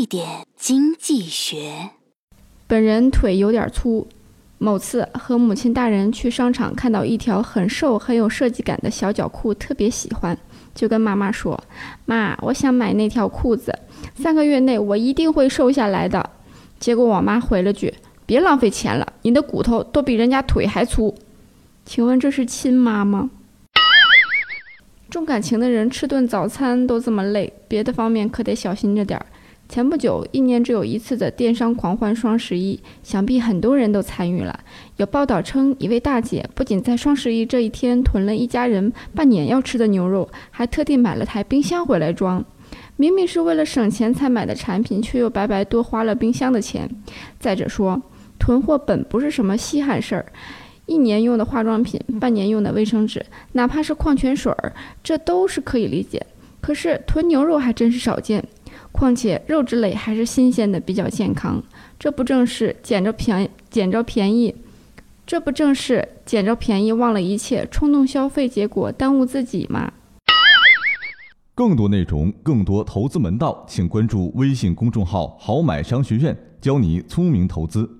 一点经济学。本人腿有点粗，某次和母亲大人去商场，看到一条很瘦、很有设计感的小脚裤，特别喜欢，就跟妈妈说：“妈，我想买那条裤子，三个月内我一定会瘦下来的。”结果我妈回了句：“别浪费钱了，你的骨头都比人家腿还粗。”请问这是亲妈吗？重感情的人吃顿早餐都这么累，别的方面可得小心着点儿。前不久，一年只有一次的电商狂欢双十一，想必很多人都参与了。有报道称，一位大姐不仅在双十一这一天囤了一家人半年要吃的牛肉，还特地买了台冰箱回来装。明明是为了省钱才买的产品，却又白白多花了冰箱的钱。再者说，囤货本不是什么稀罕事儿，一年用的化妆品、半年用的卫生纸，哪怕是矿泉水儿，这都是可以理解。可是囤牛肉还真是少见。况且肉质类还是新鲜的，比较健康。这不正是捡着便捡着便宜？这不正是捡着便宜忘了一切，冲动消费，结果耽误自己吗？更多内容，更多投资门道，请关注微信公众号“好买商学院”，教你聪明投资。